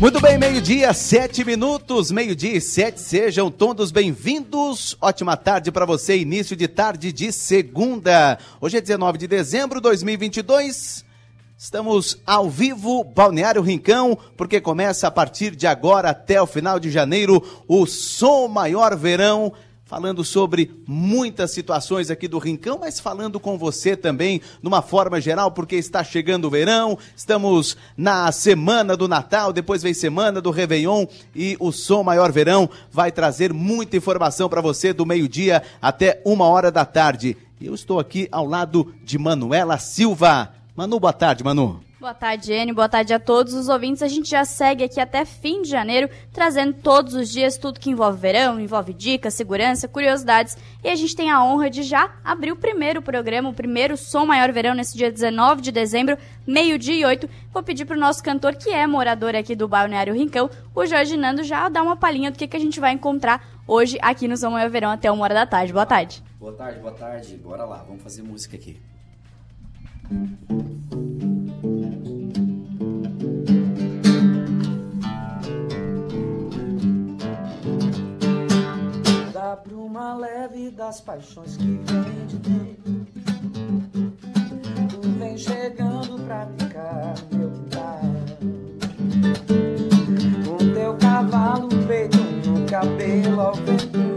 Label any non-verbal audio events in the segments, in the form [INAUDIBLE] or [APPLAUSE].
Muito bem, meio-dia, sete minutos, meio-dia e sete, sejam todos bem-vindos. Ótima tarde para você, início de tarde de segunda. Hoje é 19 de dezembro de 2022. Estamos ao vivo, Balneário Rincão, porque começa a partir de agora até o final de janeiro o Som Maior Verão falando sobre muitas situações aqui do Rincão, mas falando com você também, numa forma geral, porque está chegando o verão, estamos na semana do Natal, depois vem semana do Réveillon e o Som Maior Verão vai trazer muita informação para você do meio-dia até uma hora da tarde. Eu estou aqui ao lado de Manuela Silva. Manu, boa tarde, Manu. Boa tarde, Enio. Boa tarde a todos os ouvintes. A gente já segue aqui até fim de janeiro, trazendo todos os dias tudo que envolve verão, envolve dicas, segurança, curiosidades. E a gente tem a honra de já abrir o primeiro programa, o primeiro Som Maior Verão, nesse dia 19 de dezembro, meio-dia e oito. Vou pedir para o nosso cantor, que é morador aqui do Balneário Rincão, o Jorge Nando, já dar uma palhinha do que, que a gente vai encontrar hoje aqui no Som Maior Verão até uma hora da tarde. Boa tarde. Boa tarde, boa tarde. Bora lá, vamos fazer música aqui. Da bruma leve das paixões que vem de dentro. Tu vem chegando pra no meu quintal. Com teu cavalo peito no cabelo ao vento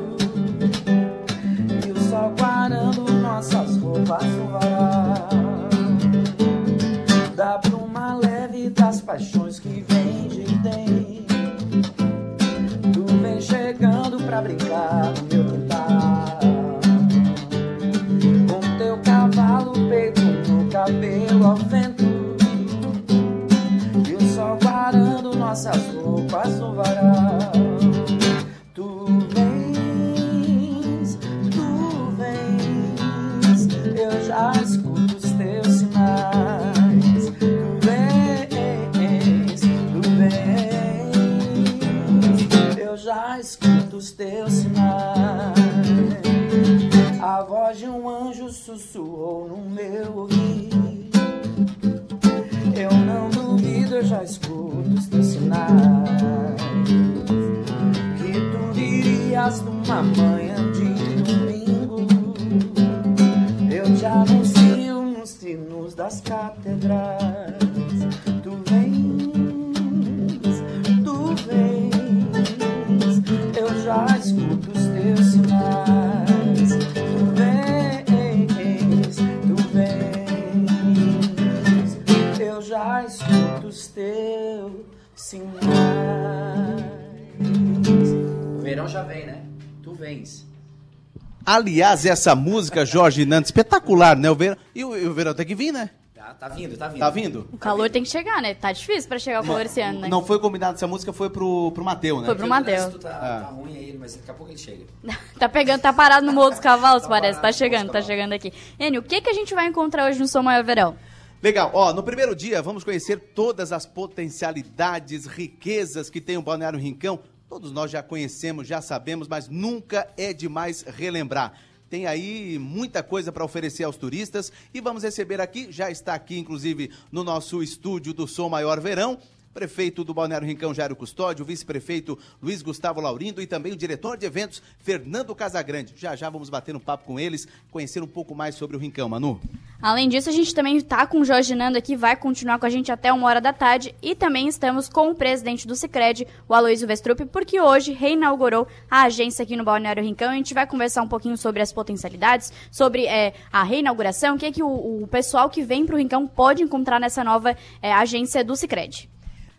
Aliás, essa música, Jorge Nando, espetacular, né? O verão, e o, e o verão tem que vir, né? Tá, tá vindo, tá vindo. Tá vindo? O calor tem que chegar, né? Tá difícil pra chegar o calor esse ano, né? Não foi combinado essa música, foi pro, pro Mateu, né? Foi pro O Mateu. Tá, Ah. tá ruim aí, mas daqui a pouco ele chega. [LAUGHS] Tá pegando, tá parado no Morro dos Cavalos, Tá parece. Tá chegando, tá chegando aqui. Enio, o que, que a gente vai encontrar hoje no Som Maior Verão? Legal, ó, no primeiro dia vamos conhecer todas as potencialidades, riquezas que tem o Balneário Rincão. Todos nós já conhecemos, já sabemos, mas nunca é demais relembrar. Tem aí muita coisa para oferecer aos turistas e vamos receber aqui, já está aqui inclusive no nosso estúdio do Som Maior Verão, prefeito do Balneário Rincão Jairo Custódio, o vice-prefeito Luiz Gustavo Laurindo e também o diretor de eventos Fernando Casagrande. Já já vamos bater um papo com eles, conhecer um pouco mais sobre o Rincão, Manu. Além disso, a gente também tá com o Jorge Nando aqui, vai continuar com a gente até uma hora da tarde. E também estamos com o presidente do Cicred, o Aloysio Vestrup, porque hoje reinaugurou a agência aqui no Balneário Rincão. A gente vai conversar um pouquinho sobre as potencialidades, sobre é, a reinauguração, o que, é que o, o pessoal que vem pro Rincão pode encontrar nessa nova é, agência do Cicred.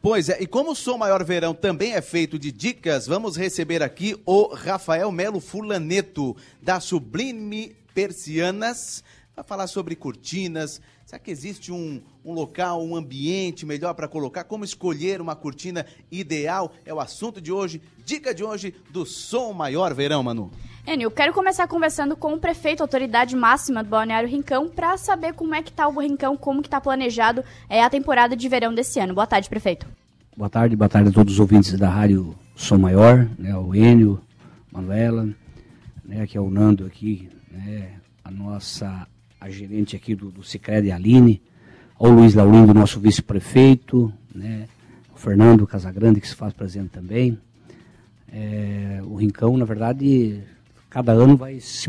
Pois é, e como o Som Maior Verão também é feito de dicas, vamos receber aqui o Rafael Melo Fulaneto, da Sublime Persianas, para falar sobre cortinas. Será que existe um, um local, um ambiente melhor para colocar? Como escolher uma cortina ideal? É o assunto de hoje, dica de hoje do Som Maior Verão, Manu. Enio, quero começar conversando com o prefeito, autoridade máxima do Balneário Rincão, para saber como é que tá o Rincão, como que tá planejado é, a temporada de verão desse ano. Boa tarde, prefeito. Boa tarde, boa tarde a todos os ouvintes da Rádio Som Maior, né, o Enio, Manuela, né, que é o Nando aqui, né, a nossa a gerente aqui do, do Cicred, Aline, ao Luiz Laurindo, nosso vice-prefeito, né, o Fernando Casagrande, que se faz presente também. É, o Rincão, na verdade, cada ano vai se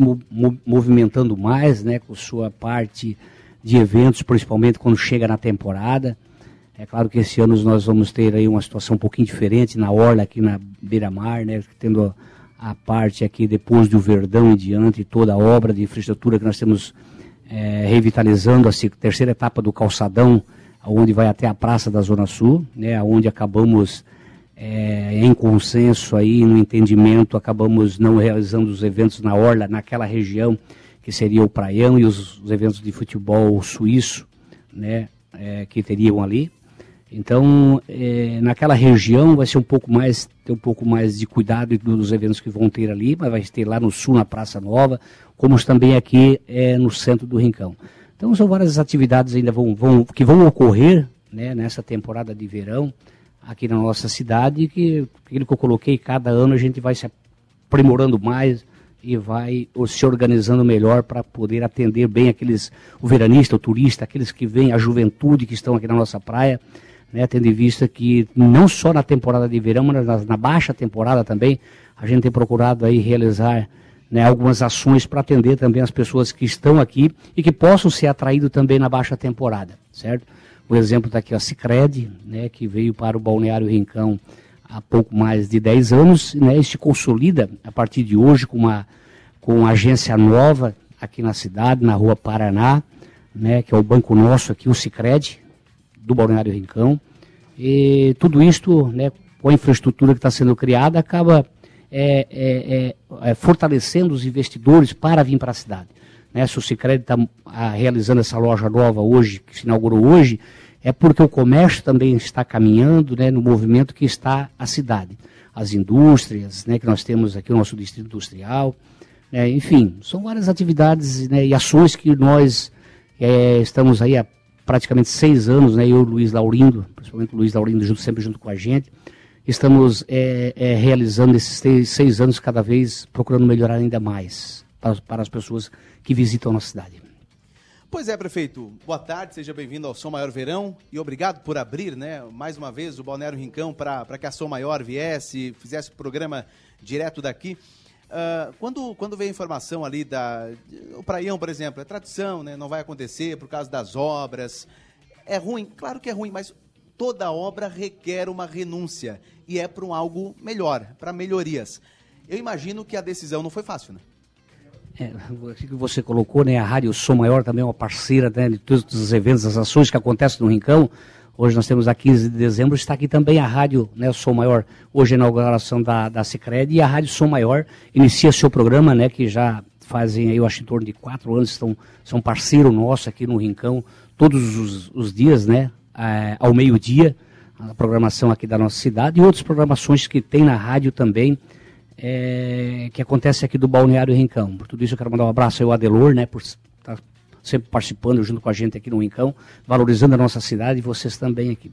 movimentando mais, né, com sua parte de eventos, principalmente quando chega na temporada. É claro que esse ano nós vamos ter aí uma situação um pouquinho diferente na Orla, aqui na Beira-Mar, né? Tendo a parte aqui depois do Verdão em diante, toda a obra de infraestrutura que nós temos é, revitalizando a terceira etapa do calçadão, onde vai até a Praça da Zona Sul, né? Onde acabamos é, em consenso aí, no entendimento, acabamos não realizando os eventos na Orla, naquela região que seria o Praião e os, os eventos de futebol suíço, né? É, que teriam ali. Então, é, naquela região vai ser um pouco mais, ter um pouco mais de cuidado dos eventos que vão ter ali, mas vai ter lá no sul, na Praça Nova, como também aqui é, no centro do Rincão. Então, são várias atividades ainda vão, vão, que vão ocorrer né, nessa temporada de verão aqui na nossa cidade, que aquilo que eu coloquei, cada ano a gente vai se aprimorando mais e vai se organizando melhor para poder atender bem aqueles, o veranista, o turista, aqueles que vêm, a juventude que estão aqui na nossa praia, né, tendo em vista que não só na temporada de verão, mas na, na baixa temporada também, a gente tem procurado aí realizar né, algumas ações para atender também as pessoas que estão aqui e que possam ser atraídos também na baixa temporada, certo? O exemplo está aqui a Cicred, né, que veio para o Balneário Rincão há pouco mais de 10 anos, né, e se consolida a partir de hoje com uma, com uma agência nova aqui na cidade, na rua Paraná, né, que é o banco nosso aqui, o Cicred, do Balneário Rincão. E tudo isto, né, com a infraestrutura que está sendo criada, acaba é, é, é, é, fortalecendo os investidores para vir para a cidade. Né, se o Cicred está ah, realizando essa loja nova hoje, que se inaugurou hoje, é porque o comércio também está caminhando né, no movimento que está a cidade. As indústrias, né, que nós temos aqui o nosso distrito industrial, né, enfim, são várias atividades né, e ações que nós é, estamos aí há praticamente seis anos, né, eu e o Luiz Laurindo, principalmente o Luiz Laurindo junto, sempre junto com a gente, estamos é, é, realizando esses seis, anos cada vez, procurando melhorar ainda mais para, para as pessoas que visitam a nossa cidade. Pois é, prefeito. Boa tarde, seja bem-vindo ao Som Maior Verão e obrigado por abrir, né, mais uma vez o Balneário Rincão para que a Som Maior viesse, fizesse o programa direto daqui. Uh, quando, quando veio a informação ali da. O Praião, por exemplo, é tradição, né? Não vai acontecer por causa das obras. É ruim? Claro que é ruim, mas toda obra requer uma renúncia. E é para um algo melhor, para melhorias. Eu imagino que a decisão não foi fácil, né? É, o que você colocou, né? A Rádio Som Maior também é uma parceira né, de todos os eventos, as ações que acontecem no Rincão. Hoje nós temos a 15 de dezembro, está aqui também a Rádio né, Som Maior, hoje a inauguração da, da Cicred, e a Rádio Som Maior inicia seu programa, né, que já fazem eu acho, em torno de quatro anos, estão, são parceiro nosso aqui no Rincão, todos os, os dias, né, é, ao meio-dia, a programação aqui da nossa cidade, e outras programações que tem na rádio também, é, que acontece aqui do Balneário Rincão. Por tudo isso eu quero mandar um abraço ao Adelor, né, por estar sempre participando junto com a gente aqui no Rincão, valorizando a nossa cidade e vocês também aqui.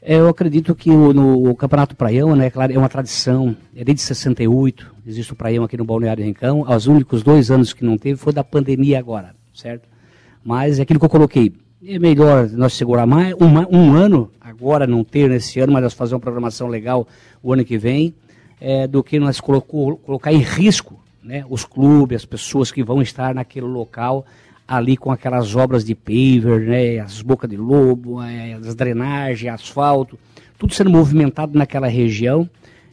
É, eu acredito que o, no o Campeonato Praião, né, claro, é uma tradição, é desde 68, existe o Praião aqui no Balneário Rincão, os únicos dois anos que não teve foi da pandemia agora, certo? Mas é aquilo que eu coloquei, é melhor nós segurar mais, um, um ano, agora não ter nesse ano, mas nós fazer uma programação legal o ano que vem, é, do que nós colocou, colocar em risco né, os clubes, as pessoas que vão estar naquele local, ali com aquelas obras de paver, né, as bocas de lobo, é, as drenagens, asfalto, tudo sendo movimentado naquela região.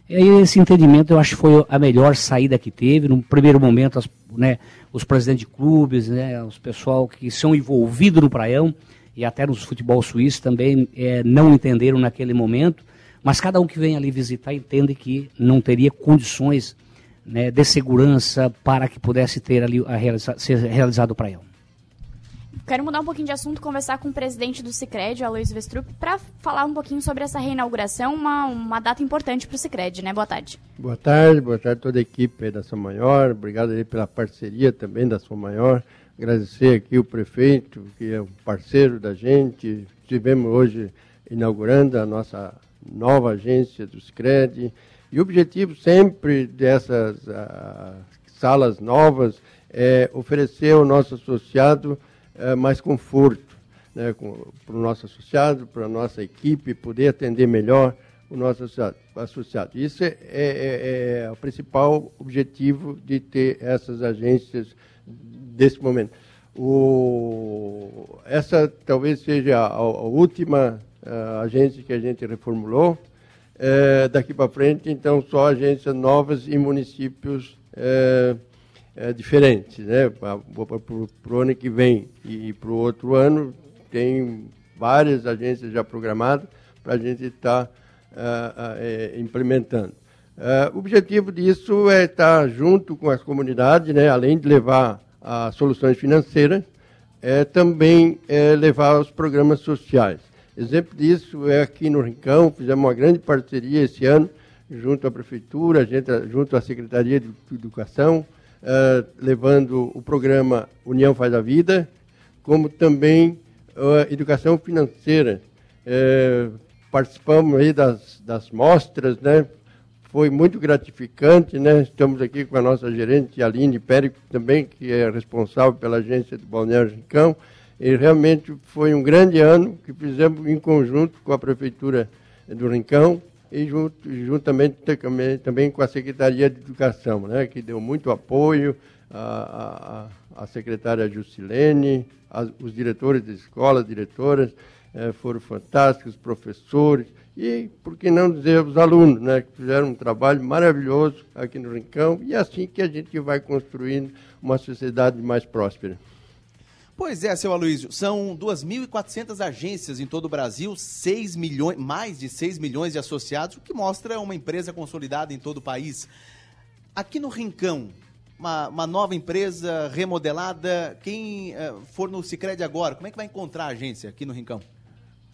E esse entendimento eu acho que foi a melhor saída que teve. No primeiro momento, as, né, os presidentes de clubes, né, os pessoal que são envolvidos no praião e até nos futebol suíço também é, não entenderam naquele momento. Mas cada um que vem ali visitar entende que não teria condições né, de segurança para que pudesse ter ali a realiza ser realizado o praião. Quero mudar um pouquinho de assunto, conversar com o presidente do Cicred, Aloysio Vestrup, para falar um pouquinho sobre essa reinauguração, uma, uma data importante para o Cicred, né? Boa tarde. Boa tarde, boa tarde a toda a equipe da São Maior, obrigado aí pela parceria também da São Maior, agradecer aqui o prefeito, que é um parceiro da gente, estivemos hoje inaugurando a nossa nova agência do SCRED. E o objetivo sempre dessas uh, salas novas é oferecer ao nosso associado uh, mais conforto né, para o nosso associado, para a nossa equipe, poder atender melhor o nosso associado. Isso é, é, é, é, o principal objetivo de ter essas agências desse momento. O, essa talvez seja a, a última a agência que a gente reformulou. É, daqui para frente, então, só agências novas em municípios é, diferentes. Né? Para o ano que vem e para o outro ano, tem várias agências já programadas para a gente estar tá, uh, uh, implementando. Uh, o objetivo disso é estar tá junto com as comunidades, né? além de levar as soluções financeiras, é também é levar os programas sociais. Exemplo disso é aqui no Rincão, fizemos uma grande parceria esse ano, junto à Prefeitura, junto à Secretaria de Educação, uh, levando o programa União Faz a Vida, como também uh, Educação Financeira. Uh, participamos aí das, das mostras, né? Foi muito gratificante, né? Estamos aqui com a nossa gerente Aline Périco também, que é responsável pela agência do Balneário Rincão, e realmente foi um grande ano que fizemos em conjunto com a Prefeitura do Rincão e junto, juntamente também, também com a Secretaria de Educação, né, que deu muito apoio, a, a, a secretária Juscelene, os diretores de escola, diretoras, eh, foram fantásticos, os professores e, por que não dizer, os alunos, né, que fizeram um trabalho maravilhoso aqui no Rincão e é assim que a gente vai construindo uma sociedade mais próspera. Pois é, seu Aloysio, são 2.400 agências em todo o Brasil, 6 milhões, mais de 6 milhões de associados, o que mostra uma empresa consolidada em todo o país. Aqui no Rincão, uma, uma nova empresa remodelada, quem uh, for no Cicred agora, como é que vai encontrar a agência aqui no Rincão?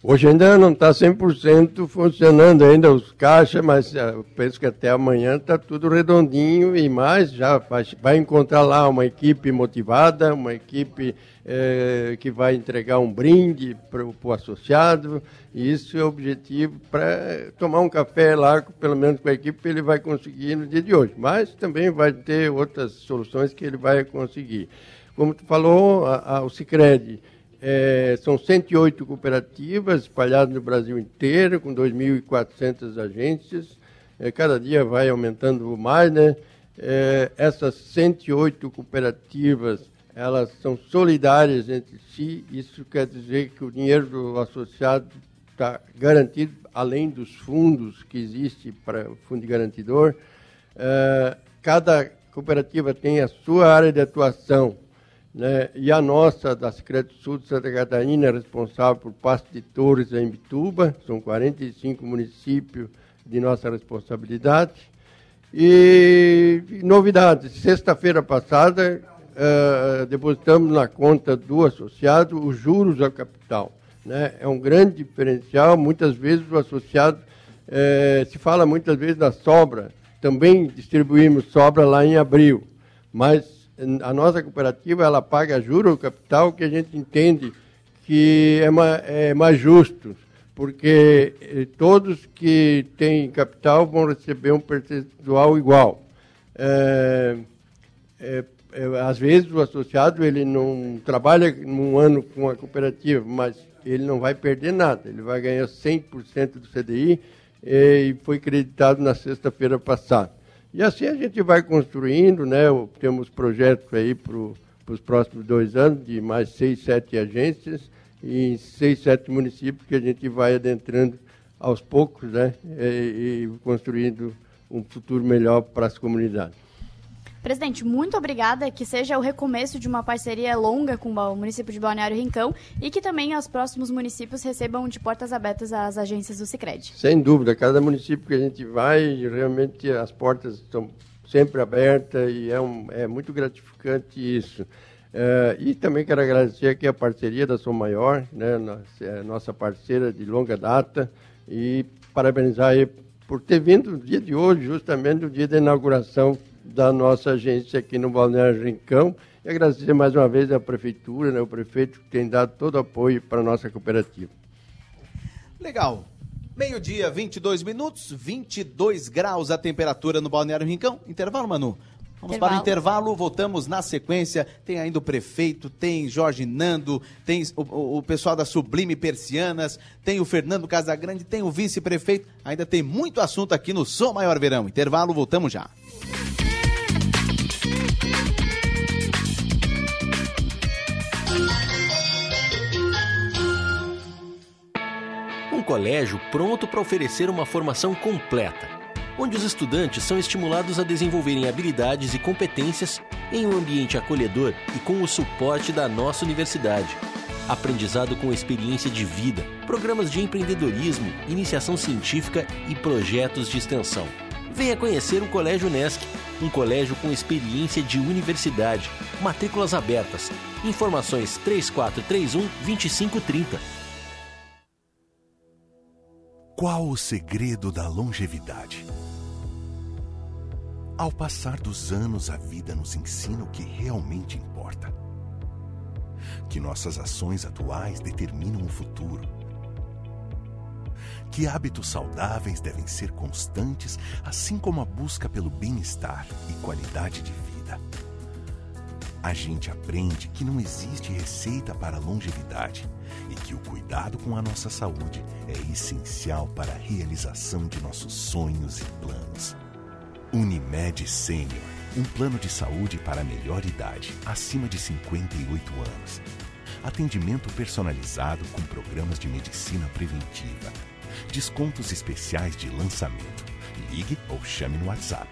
Hoje ainda não está 100% funcionando ainda os caixas, mas uh, penso que até amanhã está tudo redondinho e mais, já vai, vai encontrar lá uma equipe motivada, uma equipe é, que vai entregar um brinde para o associado, e isso é o objetivo para tomar um café lá, pelo menos com a equipe, ele vai conseguir no dia de hoje. Mas também vai ter outras soluções que ele vai conseguir. Como tu falou, a, a, o Cicred é, são 108 cooperativas espalhadas no Brasil inteiro, com 2.400 agências. É, cada dia vai aumentando mais, né? É, essas 108 cooperativas elas são solidárias entre si. Isso quer dizer que o dinheiro do associado está garantido, além dos fundos que existem para o fundo garantidor. Uh, cada cooperativa tem a sua área de atuação. Né? E a nossa, da Secretaria Sul de Santa Catarina, é responsável por Pasto de Torres em Bituba. São 45 municípios de nossa responsabilidade. E novidades. Sexta-feira passada, uh, depositamos na conta do associado os juros ao capital. Né? É um grande diferencial. Muitas vezes o associado uh, se fala muitas vezes da sobra. Também distribuímos sobra lá em abril, mas a nossa cooperativa ela paga juros ao capital que a gente entende que é mais, é mais justo, porque eh, todos que têm capital vão receber um percentual igual. É, é, às vezes o associado ele não trabalha num ano com a cooperativa, mas ele não vai perder nada, ele vai ganhar 100% do CDI e foi creditado na sexta-feira passada. E assim a gente vai construindo, né? temos projetos aí para os próximos dois anos de mais seis, sete agências e seis, sete municípios que a gente vai adentrando aos poucos né? e, e construindo um futuro melhor para as comunidades. Presidente, muito obrigada, que seja o recomeço de uma parceria longa com o município de Balneário Rincão e que também os próximos municípios recebam de portas abertas as agências do Sicredi. Sem dúvida, cada município que a gente vai, realmente as portas estão sempre abertas e é, um, é muito gratificante isso. É, e também quero agradecer aqui a parceria da Som Maior, né, nossa, é, nossa parceira de longa data, e parabenizar aí por ter vindo no dia de hoje, justamente no dia da inauguração da nossa agência aqui no Balneário Rincão e agradecer mais uma vez à Prefeitura, né, o prefeito que tem dado todo o apoio para a nossa cooperativa. Legal. Meio-dia, 22 minutos, 22 graus a temperatura no Balneário Rincão. Intervalo, Manu. Vamos para o intervalo, voltamos na sequência. Tem ainda o prefeito, tem Jorge Nando, tem o, o, o pessoal da Sublime Persianas, tem o Fernando Casagrande, tem o vice-prefeito. Ainda tem muito assunto aqui no Som Maior Verão. Intervalo, voltamos já. Um colégio pronto para oferecer uma formação completa, onde os estudantes são estimulados a desenvolverem habilidades e competências em um ambiente acolhedor e com o suporte da nossa universidade. Aprendizado com experiência de vida, programas de empreendedorismo, iniciação científica e projetos de extensão. Venha conhecer o Colégio Nesc, um colégio com experiência de universidade. Matrículas abertas. Informações 3431 2530. Qual o segredo da longevidade? Ao passar dos anos, a vida nos ensina o que realmente importa. Que nossas ações atuais determinam o futuro. Que hábitos saudáveis devem ser constantes, assim como a busca pelo bem-estar e qualidade de vida. A gente aprende que não existe receita para longevidade e que o cuidado com a nossa saúde é essencial para a realização de nossos sonhos e planos. Unimed Sênior, um plano de saúde para a melhor idade, acima de 58 anos. Atendimento personalizado com programas de medicina preventiva. Descontos especiais de lançamento. Ligue ou chame no WhatsApp.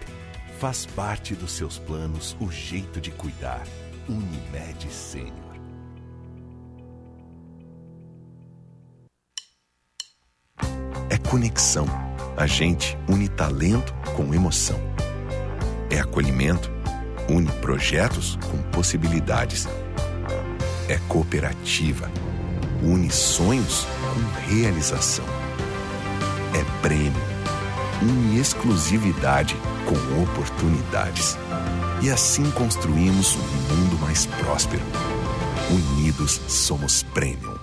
Faz parte dos seus planos o jeito de cuidar. Unimed Sênior. É conexão. A gente une talento com emoção. É acolhimento. Une projetos com possibilidades. É cooperativa. Une sonhos com realização. É prêmio. Une exclusividade com oportunidades. E assim construímos um mundo mais próspero. Unidos somos Premium.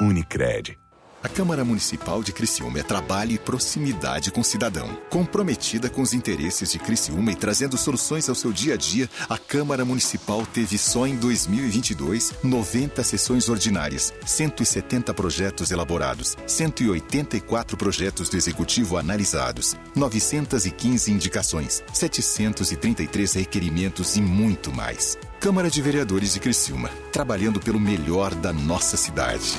Unicred. A Câmara Municipal de Criciúma é trabalho e proximidade com o cidadão. Comprometida com os interesses de Criciúma e trazendo soluções ao seu dia a dia, a Câmara Municipal teve só em 2022 90 sessões ordinárias, 170 projetos elaborados, 184 projetos do Executivo analisados, 915 indicações, 733 requerimentos e muito mais. Câmara de Vereadores de Criciúma, trabalhando pelo melhor da nossa cidade.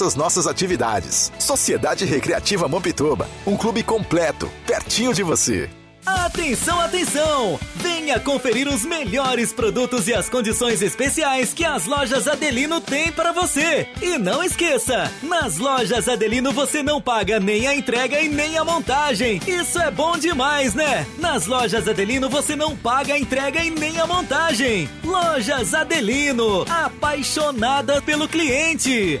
as nossas atividades. Sociedade Recreativa Mampituba, um clube completo, pertinho de você. Atenção, atenção! Venha conferir os melhores produtos e as condições especiais que as lojas Adelino têm para você. E não esqueça, nas lojas Adelino você não paga nem a entrega e nem a montagem. Isso é bom demais, né? Nas lojas Adelino você não paga a entrega e nem a montagem. Lojas Adelino, apaixonada pelo cliente.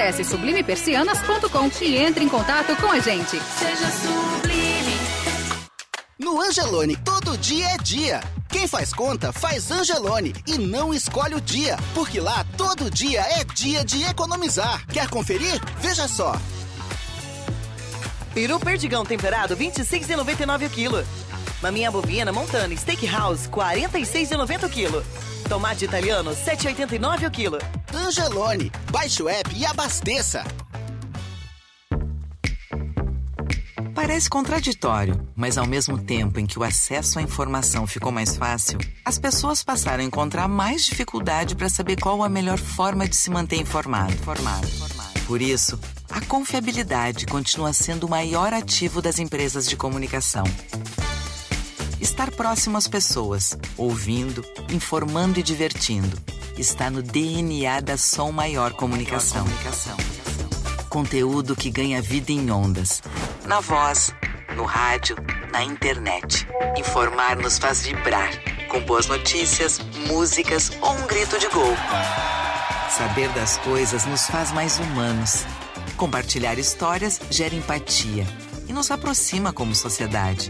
Acesse sublimepersianas.com e entre em contato com a gente. Seja sublime. No Angelone, todo dia é dia. Quem faz conta, faz Angelone e não escolhe o dia, porque lá todo dia é dia de economizar. Quer conferir? Veja só. Peru perdigão temperado, 26,99 o quilo. Maminha bovina montana steakhouse, 46,90 o quilo. Tomate italiano, 7,89 o quilo. Angelone, baixe o app e abasteça. Parece contraditório, mas ao mesmo tempo em que o acesso à informação ficou mais fácil, as pessoas passaram a encontrar mais dificuldade para saber qual a melhor forma de se manter informado. informado. Por isso, a confiabilidade continua sendo o maior ativo das empresas de comunicação. Estar próximo às pessoas, ouvindo, informando e divertindo, está no DNA da Som Maior Comunicação. Conteúdo que ganha vida em ondas. Na voz, no rádio, na internet. Informar nos faz vibrar, com boas notícias, músicas ou um grito de gol. Saber das coisas nos faz mais humanos. Compartilhar histórias gera empatia e nos aproxima como sociedade.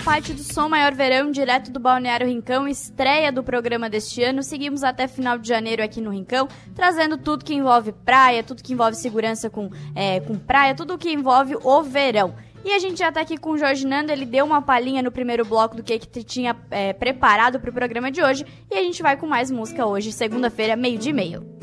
Parte do Som Maior Verão, direto do Balneário Rincão, estreia do programa deste ano. Seguimos até final de janeiro aqui no Rincão, trazendo tudo que envolve praia, tudo que envolve segurança com, é, com praia, tudo que envolve o verão. E a gente já tá aqui com o Jorge Nando, ele deu uma palhinha no primeiro bloco do que, que tinha é, preparado para o programa de hoje. E a gente vai com mais música hoje, segunda-feira, meio de meio.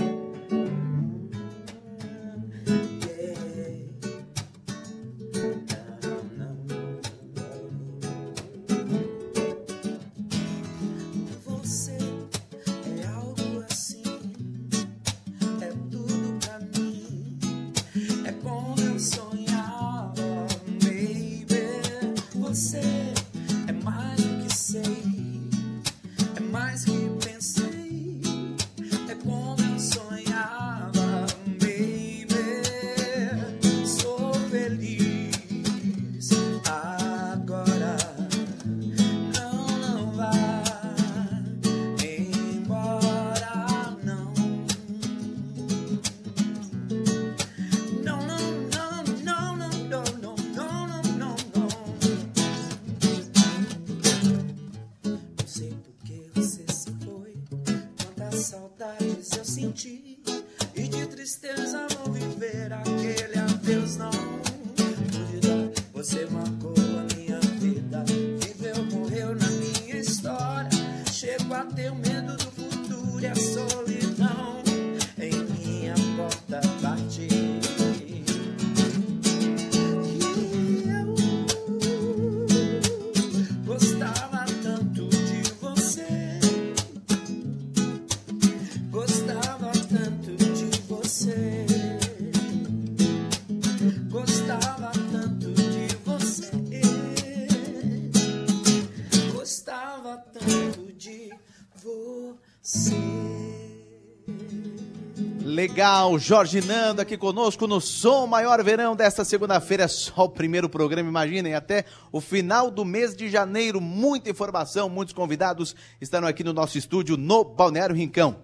Legal, Jorge Nando aqui conosco no Som Maior Verão desta segunda-feira, só o primeiro programa, imaginem, até o final do mês de janeiro, muita informação, muitos convidados estarão aqui no nosso estúdio no Balneário Rincão.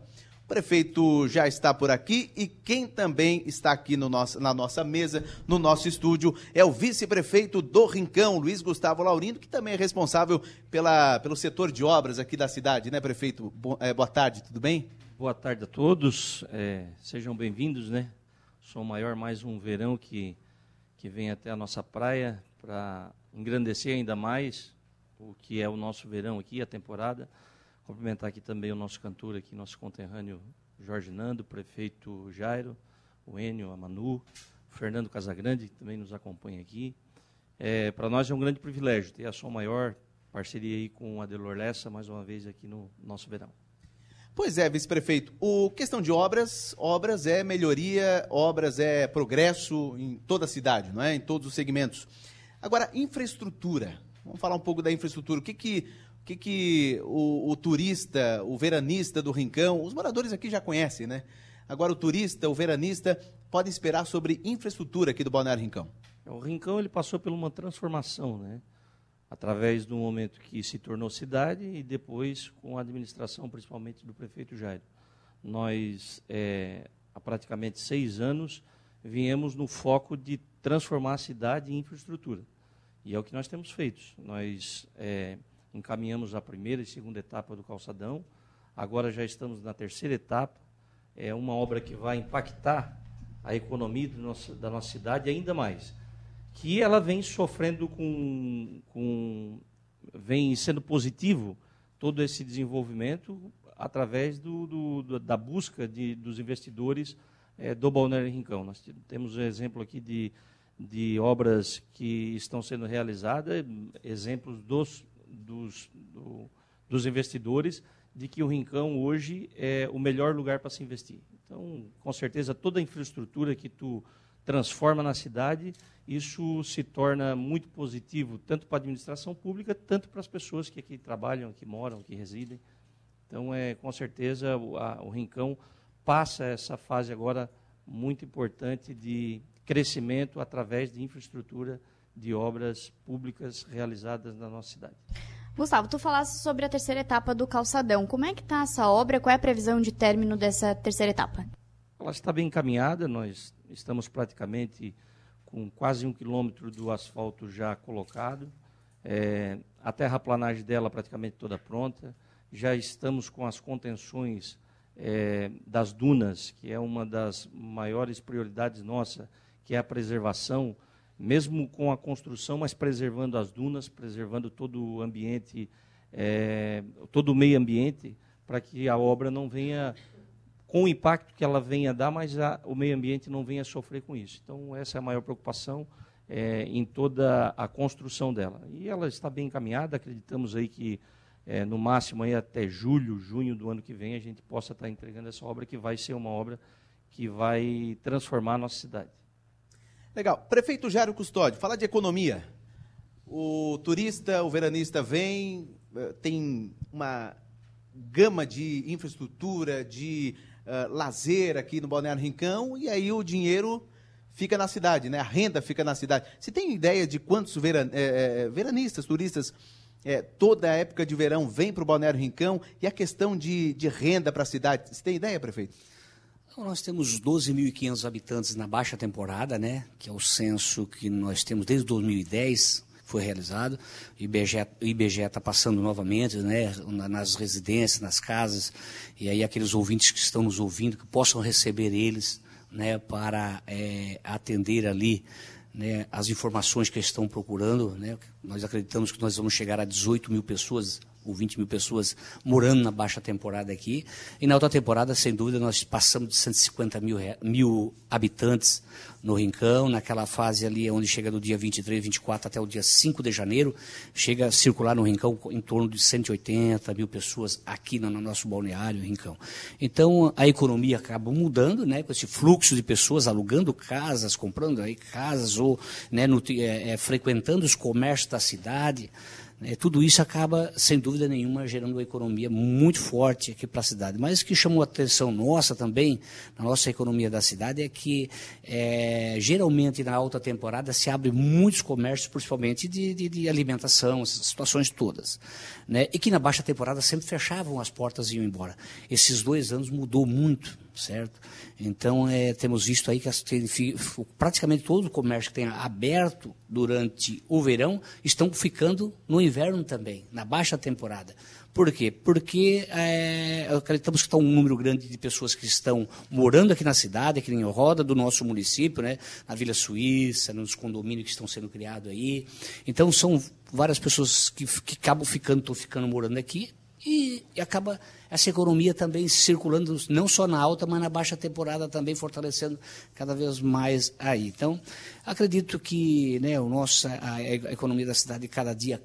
O prefeito já está por aqui e quem também está aqui no nosso, na nossa mesa, no nosso estúdio, é o vice-prefeito do Rincão, Luiz Gustavo Laurindo, que também é responsável pela, pelo setor de obras aqui da cidade, né, prefeito? É, boa tarde, tudo bem? Boa tarde a todos, é, sejam bem-vindos, né? Sou maior mais um verão que, que vem até a nossa praia para engrandecer ainda mais o que é o nosso verão aqui, a temporada. Cumprimentar aqui também o nosso cantor aqui, nosso conterrâneo Jorge Nando, o prefeito Jairo, o Enio, a Manu, o Fernando Casagrande, que também nos acompanha aqui. É, para nós é um grande privilégio ter a Som Maior, parceria aí com o Adelor Lessa, mais uma vez aqui no nosso verão. Pois é, vice-prefeito. O questão de obras, obras é melhoria, obras é progresso em toda a cidade, não é? Em todos os segmentos. Agora, infraestrutura. Vamos falar um pouco da infraestrutura. O que que, o, que, que o, o turista, o veranista do Rincão, os moradores aqui já conhecem, né? Agora, o turista, o veranista, pode esperar sobre infraestrutura aqui do Balneário Rincão. O Rincão ele passou por uma transformação, né? Através do momento que se tornou cidade e depois com a administração, principalmente do prefeito Jairo. Nós, é, há praticamente seis anos, viemos no foco de transformar a cidade em infraestrutura. E é o que nós temos feito. Nós é, encaminhamos a primeira e segunda etapa do calçadão, agora já estamos na terceira etapa. É uma obra que vai impactar a economia nosso, da nossa cidade ainda mais que ela vem sofrendo com, com vem sendo positivo todo esse desenvolvimento através do, do, da busca de, dos investidores é, do Balneário Rincão. Nós temos um exemplo aqui de, de obras que estão sendo realizadas, exemplos dos, dos, do, dos investidores de que o Rincão hoje é o melhor lugar para se investir. Então, com certeza, toda a infraestrutura que tu transforma na cidade, isso se torna muito positivo, tanto para a administração pública, tanto para as pessoas que aqui trabalham, que moram, que residem. Então, é, com certeza, o, a, o Rincão passa essa fase agora muito importante de crescimento através de infraestrutura de obras públicas realizadas na nossa cidade. Gustavo, tu falaste sobre a terceira etapa do calçadão. Como é que está essa obra? Qual é a previsão de término dessa terceira etapa? Ela está bem encaminhada, nós estamos praticamente com quase um quilômetro do asfalto já colocado, é, a terraplanagem dela praticamente toda pronta, já estamos com as contenções é, das dunas, que é uma das maiores prioridades nossa, que é a preservação, mesmo com a construção, mas preservando as dunas, preservando todo o ambiente, é, todo o meio ambiente, para que a obra não venha com o impacto que ela venha dar, mas a, o meio ambiente não venha sofrer com isso. Então, essa é a maior preocupação é, em toda a construção dela. E ela está bem encaminhada, acreditamos aí que é, no máximo aí até julho, junho do ano que vem, a gente possa estar entregando essa obra, que vai ser uma obra que vai transformar a nossa cidade. Legal. Prefeito Jairo Custódio, fala de economia. O turista, o veranista vem, eh, tem uma gama de infraestrutura, de uh, lazer aqui no Balneário Rincão, e aí o dinheiro fica na cidade, né? a renda fica na cidade. Você tem ideia de quantos veran, é, veranistas, turistas, é, toda a época de verão vem para o Balneário Rincão e a questão de, de renda para a cidade? Você tem ideia, prefeito? Então, nós temos 12.500 habitantes na baixa temporada, né? que é o censo que nós temos desde 2010 foi realizado. O IBGE está passando novamente né, nas residências, nas casas, e aí aqueles ouvintes que estão nos ouvindo, que possam receber eles né, para é, atender ali né, as informações que estão procurando. Né, nós acreditamos que nós vamos chegar a 18 mil pessoas ou 20 mil pessoas morando na baixa temporada aqui. E na outra temporada, sem dúvida, nós passamos de 150 mil, mil habitantes no Rincão, naquela fase ali onde chega do dia 23, 24 até o dia 5 de janeiro, chega a circular no Rincão em torno de 180 mil pessoas aqui no, nosso balneário Rincão. Então, a economia acaba mudando, né, com esse fluxo de pessoas alugando casas, comprando aí casas ou né, no, é, é, frequentando os comércios da cidade, né, tudo isso acaba, sem dúvida nenhuma, gerando uma economia muito forte aqui para a cidade. Mas o que chamou a atenção nossa também, na nossa economia da cidade, é que é, geralmente na alta temporada se abre muitos comércios, principalmente de, de, de alimentação, essas situações todas. Né, e que na baixa temporada sempre fechavam as portas e iam embora. Esses dois anos mudou muito, certo? Então, é, temos visto aí que as, tem, praticamente todo o comércio que tem aberto durante o verão estão ficando no inverno também, na baixa temporada. Por quê? Porque é, acreditamos que está um número grande de pessoas que estão morando aqui na cidade, aqui em roda do nosso município, né, na Vila Suíça, nos condomínios que estão sendo criados aí. Então, são várias pessoas que, que acabam ficando, estão ficando morando aqui, e, e acaba essa economia também circulando não só na alta, mas na baixa temporada também fortalecendo cada vez mais aí. Então, acredito que né, o nosso, a, a economia da cidade cada dia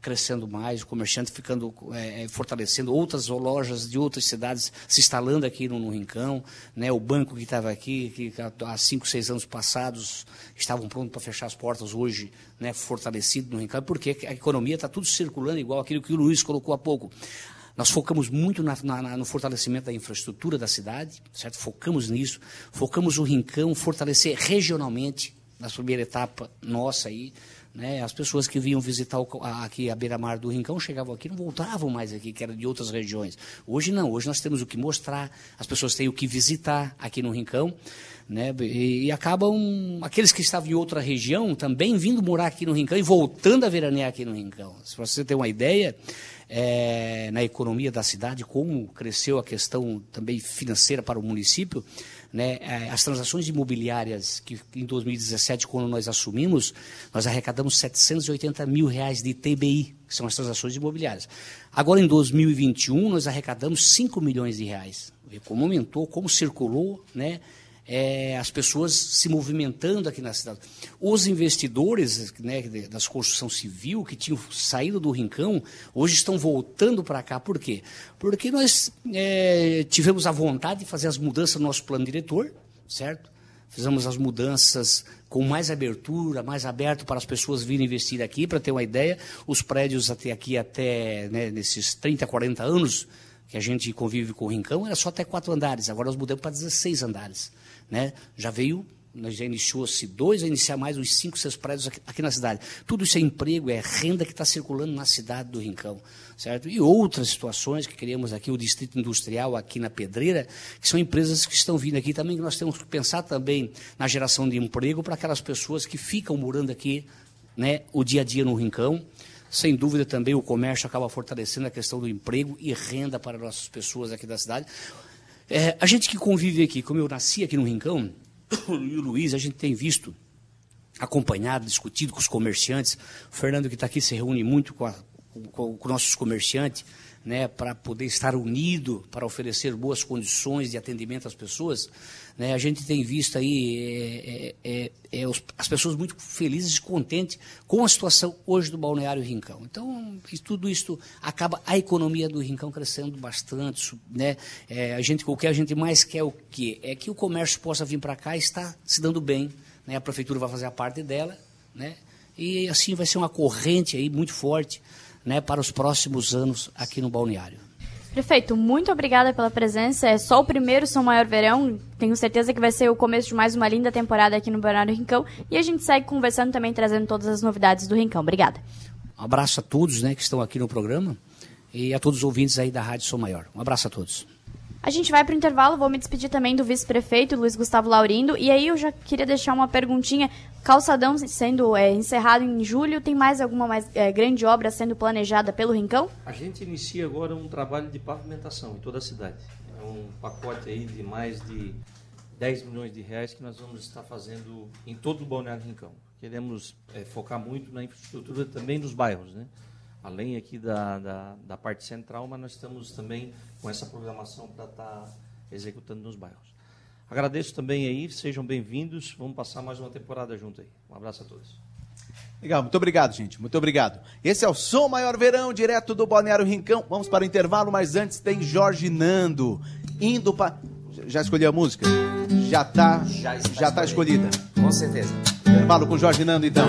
crescendo mais, o comerciante ficando é, fortalecendo, outras lojas de outras cidades se instalando aqui no, no Rincão, né, o banco que estava aqui, que há cinco, seis anos passados estavam prontos para fechar as portas, hoje né, fortalecido no Rincão, porque a economia está tudo circulando igual aquilo que o Luiz colocou há pouco. Nós focamos muito na, na, no fortalecimento da infraestrutura da cidade, certo? Focamos nisso, focamos o Rincão, fortalecer regionalmente, na primeira etapa nossa aí, né? As pessoas que vinham visitar o, a, aqui a beira-mar do Rincão chegavam aqui não voltavam mais aqui, que era de outras regiões. Hoje não, hoje nós temos o que mostrar, as pessoas têm o que visitar aqui no Rincão. Né? E, e acabam aqueles que estavam em outra região também vindo morar aqui no Rincão e voltando a veranear aqui no Rincão. Se você tem uma ideia, é, na economia da cidade, como cresceu a questão também financeira para o município, né, as transações imobiliárias que em 2017, quando nós assumimos, nós arrecadamos 780 mil reais de TBI, que são as transações imobiliárias. Agora, em 2021, nós arrecadamos 5 milhões de reais. Como aumentou, como circulou, né, é, as pessoas se movimentando aqui na cidade. Os investidores né, das construção civil que tinham saído do Rincão, hoje estão voltando para cá. Por quê? Porque nós é, tivemos a vontade de fazer as mudanças no nosso plano diretor, certo? Fizemos as mudanças com mais abertura, mais aberto para as pessoas virem investir aqui. Para ter uma ideia, os prédios até aqui, até né, nesses 30, 40 anos que a gente convive com o Rincão, era só até quatro andares. Agora nós mudamos para 16 andares. Né? Já veio, já iniciou-se dois, a iniciar mais uns cinco, seis prédios aqui, aqui, na cidade. Tudo isso é emprego, é renda que está circulando na cidade do Rincão, certo? E outras situações que queremos aqui, o distrito industrial aqui na Pedreira, que são empresas que estão vindo aqui também, que nós temos que pensar também na geração de emprego para aquelas pessoas que ficam morando aqui, né, o dia a dia no Rincão. Sem dúvida também o comércio acaba fortalecendo a questão do emprego e renda para nossas pessoas aqui da cidade. É, a gente que convive aqui, como eu nasci aqui no Rincão, [COUGHS] e o Luiz, a gente tem visto, acompanhado, discutido com os comerciantes. O Fernando, que está aqui, se reúne muito com, a, com, com nossos comerciantes, né, para poder estar unido, para oferecer boas condições de atendimento às pessoas. Né, a gente tem visto aí é, é, é, os, as pessoas muito felizes e contentes com a situação hoje do Balneário Rincão. Então, tudo isso acaba a economia do Rincão crescendo bastante. Né? a gente, o que a gente mais quer o quê? É que o comércio possa vir para cá e está se dando bem. Né? A prefeitura vai fazer a parte dela, né? e assim vai ser uma corrente aí muito forte né, para os próximos anos aqui no balneário. Prefeito, muito obrigada pela presença. É só o primeiro São Maior Verão. Tenho certeza que vai ser o começo de mais uma linda temporada aqui no Balneário Rincão. E a gente segue conversando também, trazendo todas as novidades do Rincão. Obrigada. Um abraço a todos né, que estão aqui no programa e a todos os ouvintes aí da Rádio São Maior. Um abraço a todos. A gente vai para o intervalo, vou me despedir também do vice-prefeito, Luiz Gustavo Laurindo. E aí eu já queria deixar uma perguntinha. Calçadão sendo é, encerrado em julho, tem mais alguma mais, é, grande obra sendo planejada pelo Rincão? A gente inicia agora um trabalho de pavimentação em toda a cidade. É um pacote aí de mais de 10 milhões de reais que nós vamos estar fazendo em todo o Balneário Rincão. Queremos é, focar muito na infraestrutura também dos bairros, né? Além aqui da, da, da, parte central, mas nós estamos também com essa programação para estar tá executando nos bairros. Agradeço também aí, sejam bem-vindos, vamos passar mais uma temporada junto aí. Um abraço a todos. Legal, muito obrigado, gente, muito obrigado. Esse é o Som Maior Verão, direto do Balneário Rincão. Vamos para o intervalo, mas antes tem Jorge Nando, indo para... Já escolheu a música? Já está já está, já tá escolhida. Com certeza. Intervalo com Jorge Nando, então.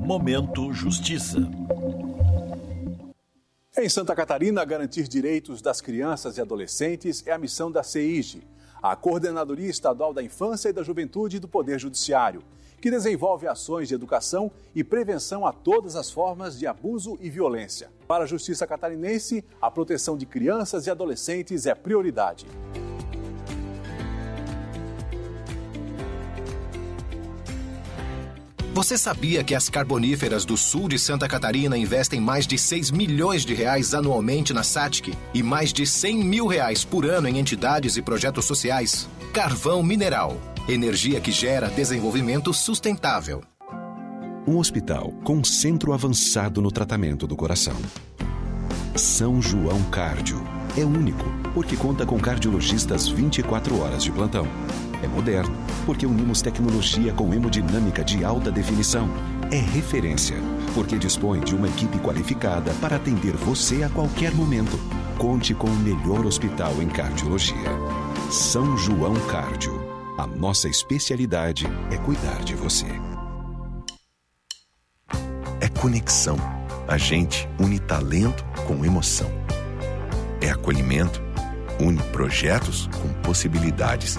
Momento Justiça. Em Santa Catarina, garantir direitos das crianças e adolescentes é a missão da CEIGE, a Coordenadoria Estadual da Infância e da Juventude do Poder Judiciário, que desenvolve ações de educação e prevenção a todas as formas de abuso e violência. Para a Justiça Catarinense, a proteção de crianças e adolescentes é prioridade. Você sabia que as carboníferas do sul de Santa Catarina investem mais de 6 milhões de reais anualmente na SATIC e mais de 100 mil reais por ano em entidades e projetos sociais? Carvão Mineral. Energia que gera desenvolvimento sustentável. Um hospital com centro avançado no tratamento do coração. São João Cárdio. É único, porque conta com cardiologistas 24 horas de plantão. É moderno, porque unimos tecnologia com hemodinâmica de alta definição. É referência, porque dispõe de uma equipe qualificada para atender você a qualquer momento. Conte com o melhor hospital em cardiologia. São João Cárdio. A nossa especialidade é cuidar de você. É conexão. A gente une talento com emoção. É acolhimento. Une projetos com possibilidades.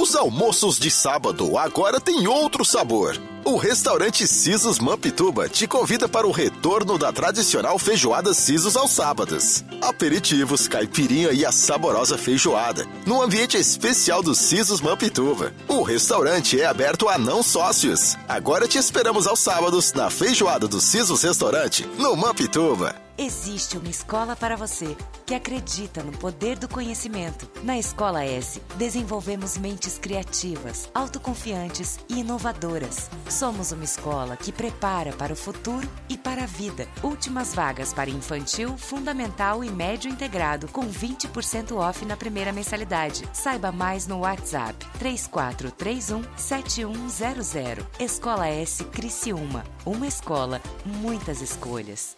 Os almoços de sábado agora têm outro sabor. O restaurante Sisos Mampituba te convida para o retorno da tradicional feijoada Sisos aos sábados. Aperitivos, caipirinha e a saborosa feijoada, no ambiente especial do Sisos Mampituba. O restaurante é aberto a não sócios. Agora te esperamos aos sábados na feijoada do Sisos Restaurante, no Mampituba. Existe uma escola para você que acredita no poder do conhecimento. Na Escola S, desenvolvemos mentes criativas, autoconfiantes e inovadoras. Somos uma escola que prepara para o futuro e para a vida. Últimas vagas para infantil, fundamental e médio integrado com 20% off na primeira mensalidade. Saiba mais no WhatsApp 3431 7100. Escola S Criciúma. Uma escola, muitas escolhas.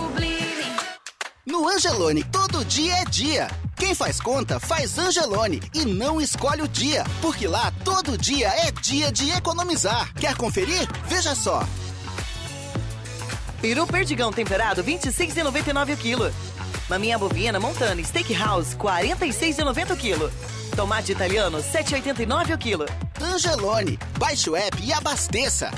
No Angelone, todo dia é dia. Quem faz conta faz Angelone e não escolhe o dia, porque lá todo dia é dia de economizar. Quer conferir? Veja só. Peru perdigão temperado, 26,99 o quilo. Maminha bovina montana steakhouse, 46,90 o quilo. Tomate italiano, 7,89 o quilo. Angelone, baixe o app e abasteça.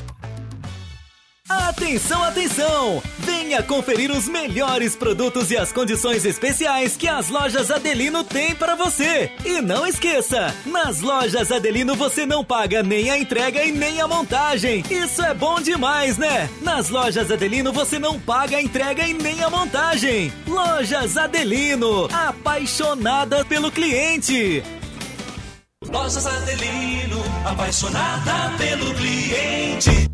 Atenção, atenção! Venha conferir os melhores produtos e as condições especiais que as lojas Adelino têm para você. E não esqueça, nas lojas Adelino você não paga nem a entrega e nem a montagem. Isso é bom demais, né? Nas lojas Adelino você não paga a entrega e nem a montagem. Lojas Adelino, apaixonada pelo cliente. Lojas Adelino, apaixonada pelo cliente.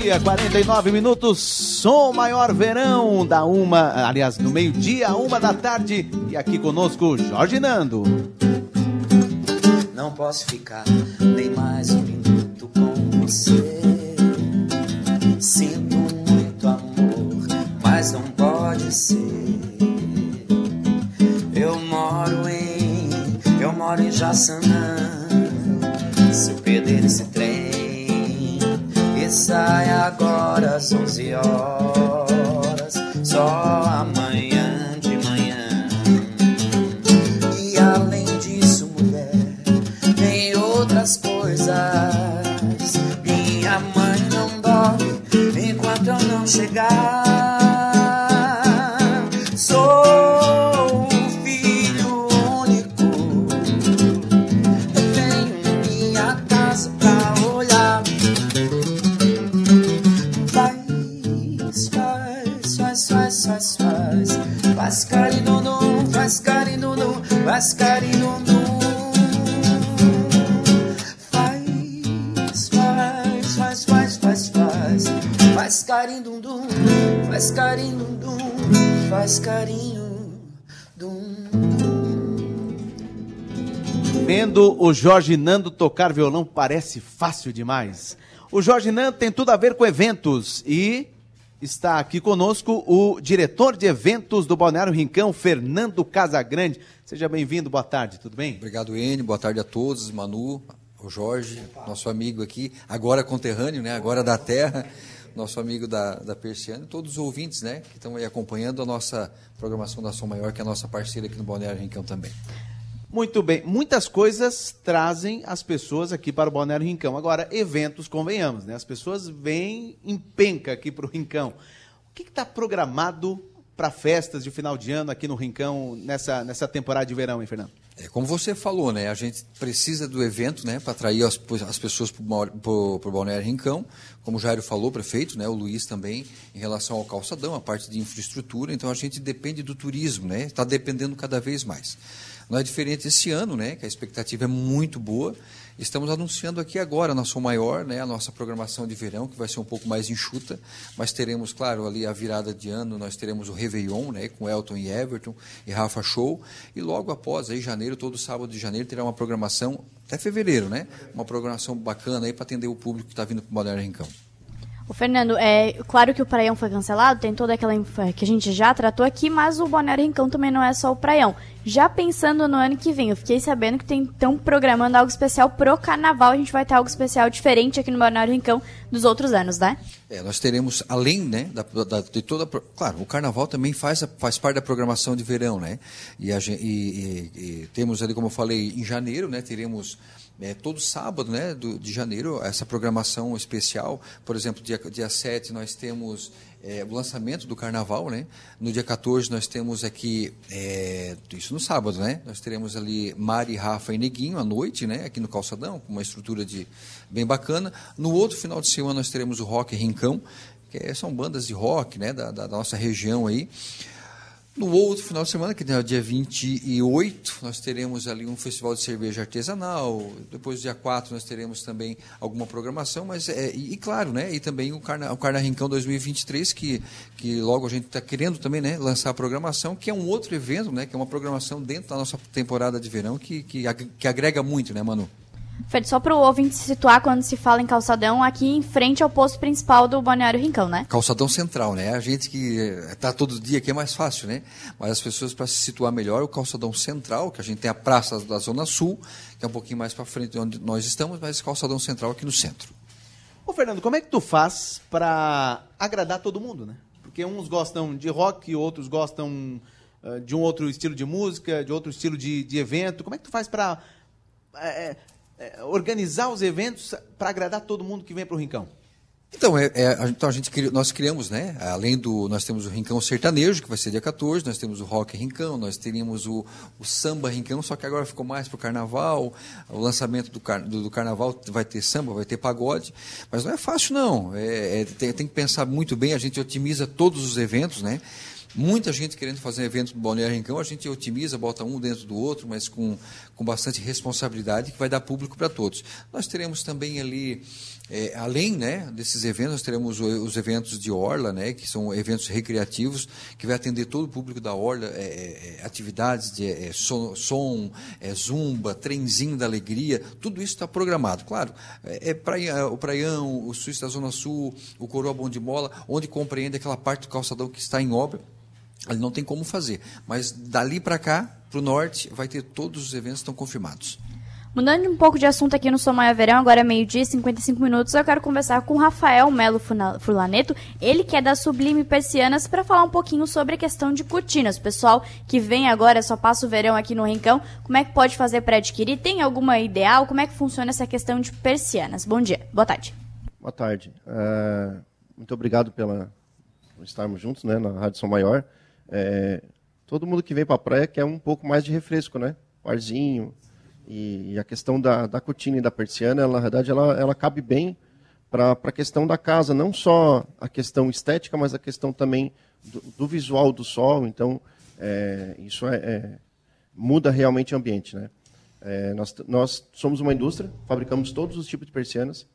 Dia 49 minutos, som maior verão da uma, aliás, no meio-dia, uma da tarde. E aqui conosco, Jorge Nando. Não posso ficar nem mais um minuto com você. Sinto muito amor, mas não pode ser. Eu moro em, eu moro em Jaçanã. Se eu perder esse trem sai agora às 11 horas, só amanhã de manhã. E além disso, mulher, tem outras coisas. Minha mãe não dorme enquanto eu não chegar. Faz carinho. Faz, faz, faz, faz, faz, faz. Faz carinho, dum, dum. Faz carinho, dum, dum. Faz carinho, dum. Vendo o Jorge Nando tocar violão parece fácil demais. O Jorge Nando tem tudo a ver com eventos e está aqui conosco o diretor de eventos do Balneário Rincão, Fernando Casagrande. Seja bem-vindo, boa tarde, tudo bem? Obrigado, N. Boa tarde a todos, Manu, o Jorge, nosso amigo aqui, agora conterrâneo, né? Agora da terra, nosso amigo da, da Persiana, todos os ouvintes, né? Que estão aí acompanhando a nossa programação da Som Maior, que é a nossa parceira aqui no Balneário Rincão também. Muito bem, muitas coisas trazem as pessoas aqui para o Balneário Rincão. Agora, eventos, convenhamos, né? As pessoas vêm em penca aqui para o Rincão. O que está programado para festas de final de ano aqui no Rincão nessa, nessa temporada de verão, hein, Fernando? É, como você falou, né? A gente precisa do evento, né? Para atrair as, as pessoas para o Balneário Rincão. Como o Jairo falou, prefeito, né? O Luiz também, em relação ao calçadão, a parte de infraestrutura. Então, a gente depende do turismo, né? Está dependendo cada vez mais. Não é diferente esse ano, né? Que a expectativa é muito boa. Estamos anunciando aqui agora na Som Maior, né? A nossa programação de verão, que vai ser um pouco mais enxuta. Mas teremos, claro, ali a virada de ano, nós teremos o Réveillon, né? Com Elton e Everton e Rafa Show. E logo após, aí, janeiro, todo sábado de janeiro, terá uma programação, até fevereiro, né? Uma programação bacana aí para atender o público que está vindo para o Balneário Rincão. O Fernando, é claro que o Praião foi cancelado, tem toda aquela que a gente já tratou aqui, mas o Balneário Rincão também não é só o Praião. Já pensando no ano que vem, eu fiquei sabendo que estão programando algo especial pro Carnaval. A gente vai ter algo especial diferente aqui no Balneário Rincão dos outros anos, né? É, nós teremos, além né, da, da, de toda. Claro, o Carnaval também faz, faz parte da programação de verão, né? E, a, e, e, e temos ali, como eu falei, em janeiro, né? Teremos é, todo sábado né, do, de janeiro, essa programação especial. Por exemplo, dia, dia 7 nós temos é, o lançamento do carnaval. Né? No dia 14 nós temos aqui, é, isso no sábado, né? nós teremos ali Mari, Rafa e Neguinho à noite, né? aqui no Calçadão, com uma estrutura de, bem bacana. No outro final de semana nós teremos o Rock Rincão, que são bandas de rock né? da, da nossa região aí. No outro final de semana, que é o dia 28, nós teremos ali um festival de cerveja artesanal. Depois, dia 4, nós teremos também alguma programação. mas é, e, e, claro, né? E também o Carna, o Carna Rincão 2023, que, que logo a gente está querendo também né, lançar a programação, que é um outro evento, né? Que é uma programação dentro da nossa temporada de verão que, que, que agrega muito, né, Manu? Fred, só para o ouvinte se situar quando se fala em calçadão, aqui em frente ao posto principal do Balneário Rincão, né? Calçadão central, né? A gente que está todo dia aqui é mais fácil, né? Mas as pessoas, para se situar melhor, o calçadão central, que a gente tem a praça da Zona Sul, que é um pouquinho mais para frente de onde nós estamos, mas calçadão central aqui no centro. Ô, Fernando, como é que tu faz para agradar todo mundo, né? Porque uns gostam de rock, outros gostam uh, de um outro estilo de música, de outro estilo de, de evento. Como é que tu faz para... É, é, organizar os eventos para agradar todo mundo que vem para o Rincão? Então, é, é, então a gente nós criamos, né? Além do. Nós temos o Rincão Sertanejo, que vai ser dia 14, nós temos o Rock Rincão, nós teríamos o, o Samba Rincão, só que agora ficou mais para o carnaval. O lançamento do, car, do, do, carnaval vai ter samba, vai ter pagode. Mas não é fácil, não. É, é, tem, tem que pensar muito bem, a gente otimiza todos os eventos, né? Muita gente querendo fazer evento no Balneário Rincão, a gente otimiza, bota um dentro do outro, mas com, com bastante responsabilidade que vai dar público para todos. Nós teremos também ali, é, além né, desses eventos, nós teremos os eventos de Orla, né, que são eventos recreativos, que vai atender todo o público da Orla, é, é, é atividades de é, som, som zumba, trenzinho da alegria, tudo isso está programado. Claro, é, praia, o Praião, o Suíço da Zona Sul, o Coroa Bom de Mola, onde compreende aquela parte do calçadão que está em obra, ele não tem como fazer. Mas dali para cá, para o norte, vai ter todos os eventos estão confirmados. Mudando um pouco de assunto aqui no Somaia Verão, agora é meio-dia e 55 minutos, eu quero conversar com o Rafael Melo Fulaneto, ele que é da Sublime Persianas, para falar um pouquinho sobre a questão de cortinas. Pessoal que vem agora, só passa o verão aqui no Rincão, como é que pode fazer para adquirir? Tem alguma ideal? Como é que funciona essa questão de persianas? Bom dia, boa tarde. Boa tarde. Uh, muito obrigado pela por estarmos juntos né, na Rádio São Maior. É, todo mundo que vem para a praia quer um pouco mais de refresco, né? Parzinho. E, e, a questão da, da cortina e da persiana, ela, na verdade, ela, ela cabe bem para a questão da casa, não só a questão estética, mas a questão também do, do visual do sol. Então, é, isso é, é, muda realmente o ambiente, né? É, nós, nós somos uma indústria, fabricamos todos os tipos de persianas,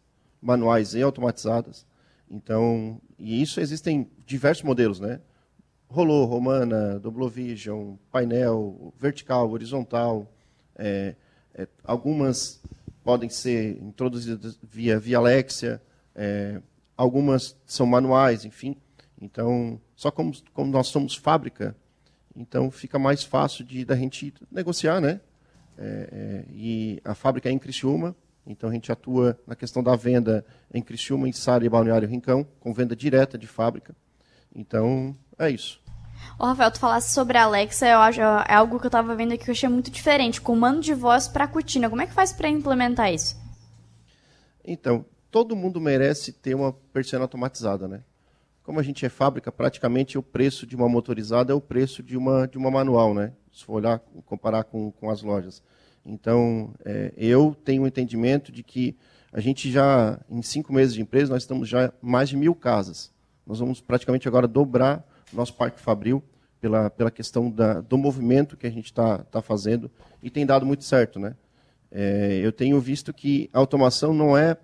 manuais e automatizadas. Então, e isso existem diversos modelos, né? Rolô, romana, Doblovision, painel, vertical, horizontal. É, é, algumas podem ser introduzidas via, via Alexia, é, algumas são manuais, enfim. Então, só como, como nós somos fábrica, então fica mais fácil de da gente negociar, né? É, é, e a fábrica é em Criciúma, então a gente atua na questão da venda em Criciúma, em Sara e Balneário Rincão, com venda direta de fábrica. Então, é isso. Ô, Rafael, tu falasse sobre a Alexa, eu acho, é algo que eu tava vendo aqui que eu achei muito diferente. Comando de voz para cortina. Como é que faz para implementar isso? Então, todo mundo merece ter uma persiana automatizada, né? Como a gente é fábrica, praticamente o preço de uma motorizada é o preço de uma, de uma manual, né? Se for olhar, comparar com, com as lojas. Então, é, eu tenho o um entendimento de que a gente já, em cinco meses de empresa, nós estamos já mais de mil casas. Nós vamos praticamente agora dobrar nosso Parque Fabril, pela, pela questão da, do movimento que a gente está tá fazendo, e tem dado muito certo. Né? É, eu tenho visto que a automação não é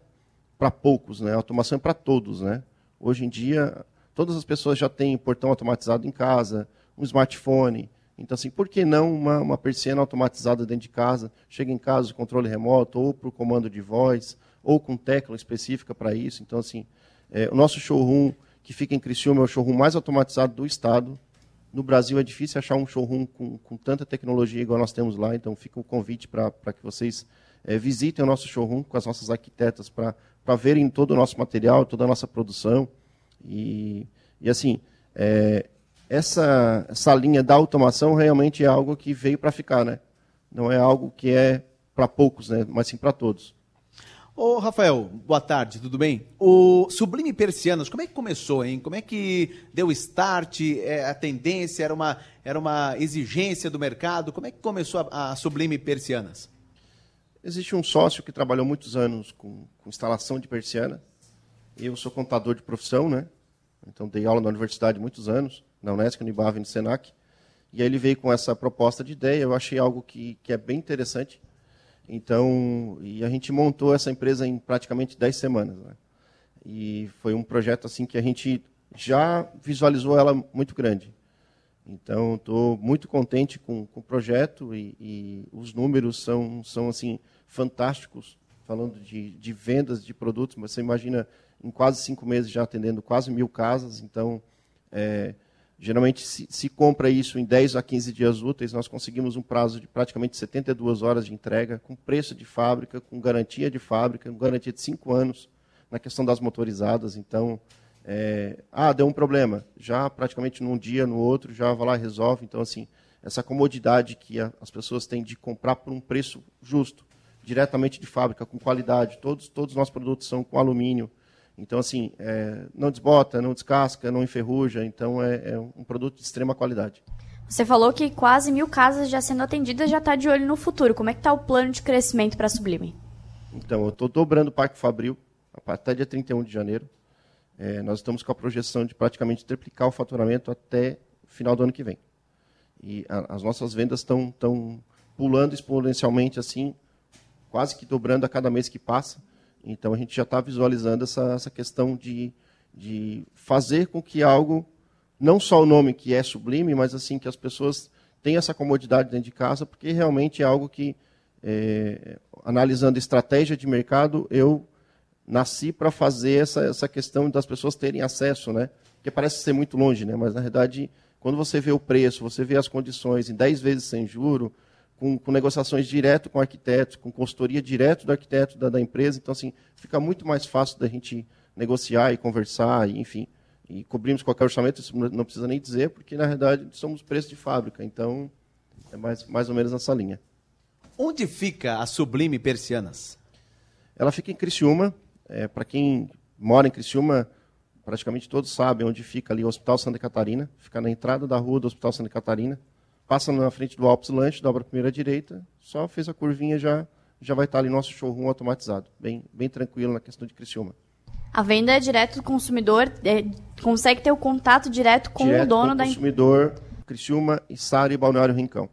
para poucos, né? a automação é para todos. Né? Hoje em dia, todas as pessoas já têm portão automatizado em casa, um smartphone. Então, assim, por que não uma, uma persiana automatizada dentro de casa? Chega em casa, controle remoto, ou por comando de voz, ou com tecla específica para isso. Então, assim, é, o nosso showroom que fica em Criciúma, é o showroom mais automatizado do estado. No Brasil é difícil achar um showroom com, com tanta tecnologia igual nós temos lá, então fica o um convite para que vocês é, visitem o nosso showroom com as nossas arquitetas para verem todo o nosso material, toda a nossa produção. E, e assim, é, essa, essa linha da automação realmente é algo que veio para ficar, né? Não é algo que é para poucos, né? mas sim para todos. Ô, Rafael, boa tarde, tudo bem? O Sublime Persianas, como é que começou, hein? Como é que deu start? É, a tendência era uma, era uma exigência do mercado? Como é que começou a, a Sublime Persianas? Existe um sócio que trabalhou muitos anos com, com instalação de persiana. Eu sou contador de profissão, né? Então dei aula na universidade muitos anos, na Unesco, no IBAV e no Senac. E aí ele veio com essa proposta de ideia, eu achei algo que, que é bem interessante. Então, e a gente montou essa empresa em praticamente 10 semanas. Né? E foi um projeto assim que a gente já visualizou ela muito grande. Então, estou muito contente com, com o projeto e, e, os números são, são assim fantásticos, falando de, de vendas de produtos. Mas você imagina, em quase cinco meses já atendendo quase mil casas. Então, é, geralmente se, se, compra isso em 10 a 15 dias úteis. Nós conseguimos um prazo de praticamente 72 horas de entrega, com preço de fábrica, com garantia de fábrica, com garantia de cinco anos na questão das motorizadas. Então, é, ah, deu um problema. Já praticamente num dia, no outro, já vai lá e resolve. Então, assim, essa comodidade que a, as pessoas têm de comprar por um preço justo, diretamente de fábrica, com qualidade. Todos, todos os nossos produtos são com alumínio. Então, assim, é, não desbota, não descasca, não enferruja. Então, é, é, um produto de extrema qualidade. Você falou que quase mil casas já sendo atendidas já está de olho no futuro. Como é que está o plano de crescimento para a Sublime? Então, eu estou dobrando o Parque Fabril até dia 31 de janeiro. É, nós estamos com a projeção de praticamente triplicar o faturamento até o final do ano que vem. E a, as nossas vendas estão pulando exponencialmente assim, quase que dobrando a cada mês que passa. Então a gente já está visualizando essa, essa questão de, de fazer com que algo, não só o nome que é sublime, mas assim que as pessoas tenham essa comodidade dentro de casa, porque realmente é algo que, é, analisando estratégia de mercado, eu nasci para fazer essa, essa questão das pessoas terem acesso, né? Que parece ser muito longe, né? Mas na verdade, quando você vê o preço, você vê as condições em 10 vezes sem juro, com, com negociações direto com arquitetos, com consultoria direto do arquiteto da, da, empresa, então assim fica muito mais fácil da gente negociar e conversar, e, enfim, e cobrimos qualquer orçamento, isso não precisa nem dizer, porque na verdade somos preço de fábrica, então é mais, mais ou menos nessa linha. Onde fica a Sublime Persianas? Ela fica em Criciúma, é, Para quem mora em Criciúma, praticamente todos sabem onde fica ali o Hospital Santa Catarina. Fica na entrada da rua do Hospital Santa Catarina. Passa na frente do Alpes Lanche, dobra a primeira direita, só fez a curvinha já já vai estar ali nosso showroom automatizado. Bem, bem tranquilo na questão de Criciúma. A venda é direto do consumidor, é, consegue ter o contato direto com direto o dono com da consumidor, Criciúma, Içara e Balneário Rincão.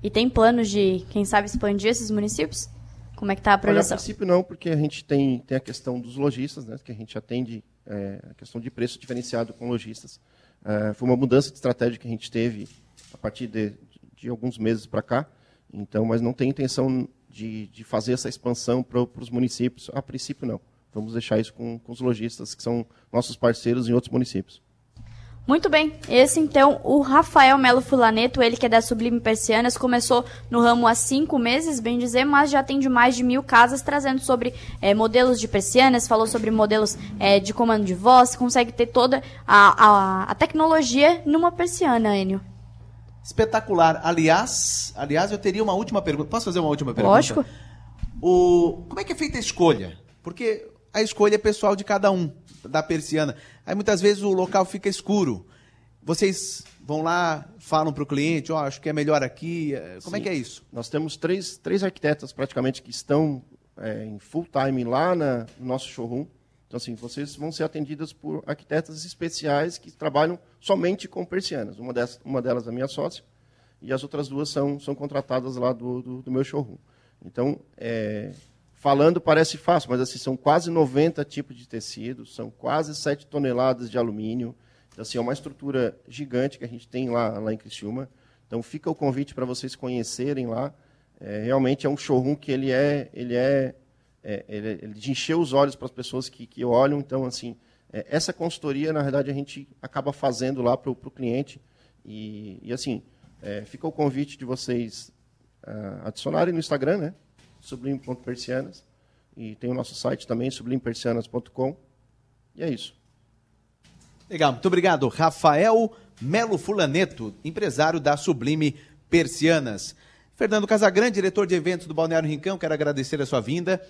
E tem planos de, quem sabe, expandir esses municípios? Como é que está a projeção? Olha, a princípio não, porque a gente tem, tem a questão dos lojistas, né, que a gente atende é, a questão de preço diferenciado com lojistas. É, foi uma mudança de estratégia que a gente teve a partir de, de alguns meses para cá, então, mas não tem intenção de, de fazer essa expansão para os municípios. A princípio não. Vamos deixar isso com, com os lojistas, que são nossos parceiros em outros municípios. Muito bem, esse então, o Rafael Melo Fulaneto, ele que é da Sublime Persianas, começou no ramo há cinco meses, bem dizer, mas já atende mais de mil casas, trazendo sobre é, modelos de persianas, falou sobre modelos é, de comando de voz, consegue ter toda a, a, a tecnologia numa persiana, Enio. Espetacular. Aliás, aliás, eu teria uma última pergunta. Posso fazer uma última pergunta? Lógico. O, como é que é feita a escolha? Porque a escolha é pessoal de cada um da persiana. Aí muitas vezes o local fica escuro. Vocês vão lá, falam para o cliente, ó, oh, acho que é melhor aqui. Como Sim. é que é isso? Nós temos três, três arquitetas praticamente que estão é, em full time lá na, no nosso showroom. Então, assim, vocês vão ser atendidas por arquitetas especiais que trabalham somente com persianas. Uma, dessas, uma delas é minha sócia e as outras duas são, são contratadas lá do, do, do meu showroom. Então, é, falando parece fácil, mas assim, são quase 90 tipos de tecido, são quase 7 toneladas de alumínio. Então, assim, é uma estrutura gigante que a gente tem lá, lá em Criciúma. Então, fica o convite para vocês conhecerem lá. É, realmente é um showroom que ele é, ele é, é ele, ele de encher os olhos para as pessoas que, que olham. Então, assim, é, essa consultoria, na verdade, a gente acaba fazendo lá para o cliente. E, e assim, é, fica o convite de vocês uh, adicionarem no Instagram, né? sublime.persianas. E tem o nosso site também, sublimepersianas.com. E é isso. Legal, muito obrigado. Rafael Melo Fulaneto, empresário da Sublime Persianas. Fernando Casagrande, diretor de eventos do Balneário Rincão, quero agradecer a sua vinda.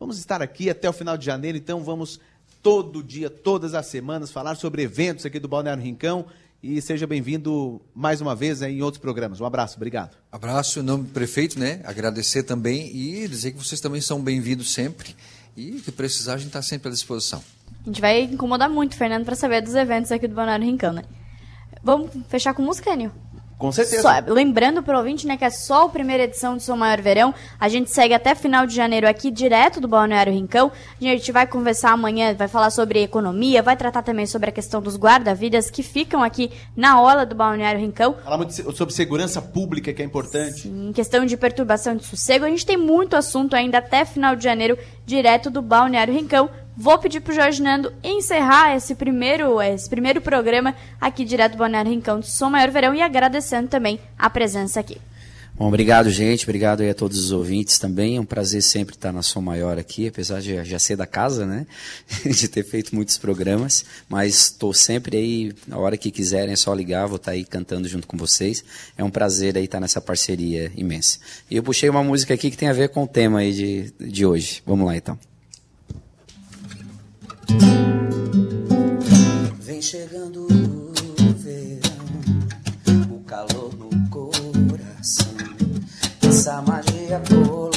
Vamos estar aqui até o final de janeiro, então vamos todo dia, todas as semanas, falar sobre eventos aqui do Balneário Rincão e seja bem-vindo mais uma vez em outros programas. Um abraço, obrigado. Abraço em nome do prefeito, né? Agradecer também e dizer que vocês também são bem-vindos sempre e que precisar a gente está sempre à disposição. A gente vai incomodar muito, Fernando, para saber dos eventos aqui do Balneário Rincão, né? Vamos fechar com música, Enio? Com certeza. Só- lembrando pro ouvinte, né, que é só a primeira edição do Som Maior Verão. A gente segue até final de janeiro aqui, direto do Balneário Rincão. A gente vai conversar amanhã, vai falar sobre economia, vai tratar também sobre a questão dos guarda-vidas que ficam aqui na orla do Balneário Rincão. Falar muito sobre segurança pública, que é importante. Em questão de perturbação de sossego, a gente tem muito assunto ainda até final de janeiro, direto do Balneário Rincão. Vou pedir pro Jorge Nando encerrar esse primeiro, esse primeiro programa aqui direto do Balneário Rincão do Som Maior Verão e agradecendo também a presença aqui. Bom, obrigado, gente. Obrigado aí a todos os ouvintes também. É um prazer sempre estar na Som Maior aqui, apesar de já ser da casa, né? [LAUGHS] de ter feito muitos programas. Mas estou sempre aí, na hora que quiserem, é só ligar, vou estar aí cantando junto com vocês. É um prazer aí estar nessa parceria imensa. E eu puxei uma música aqui que tem a ver com o tema aí de, de hoje. Vamos lá, então. Vem chegando o verão, o calor no coração, essa magia colorida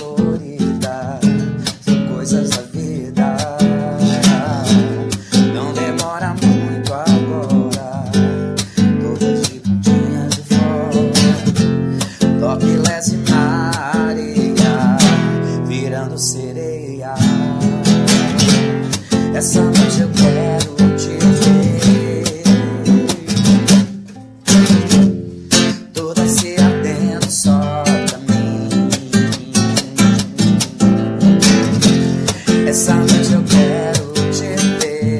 Essa noite eu quero te ver. Toda se ardendo só pra mim. Essa noite eu quero te ver.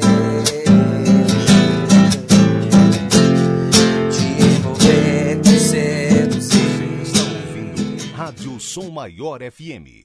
Te envolver, te seduzir Rádio Som Maior FM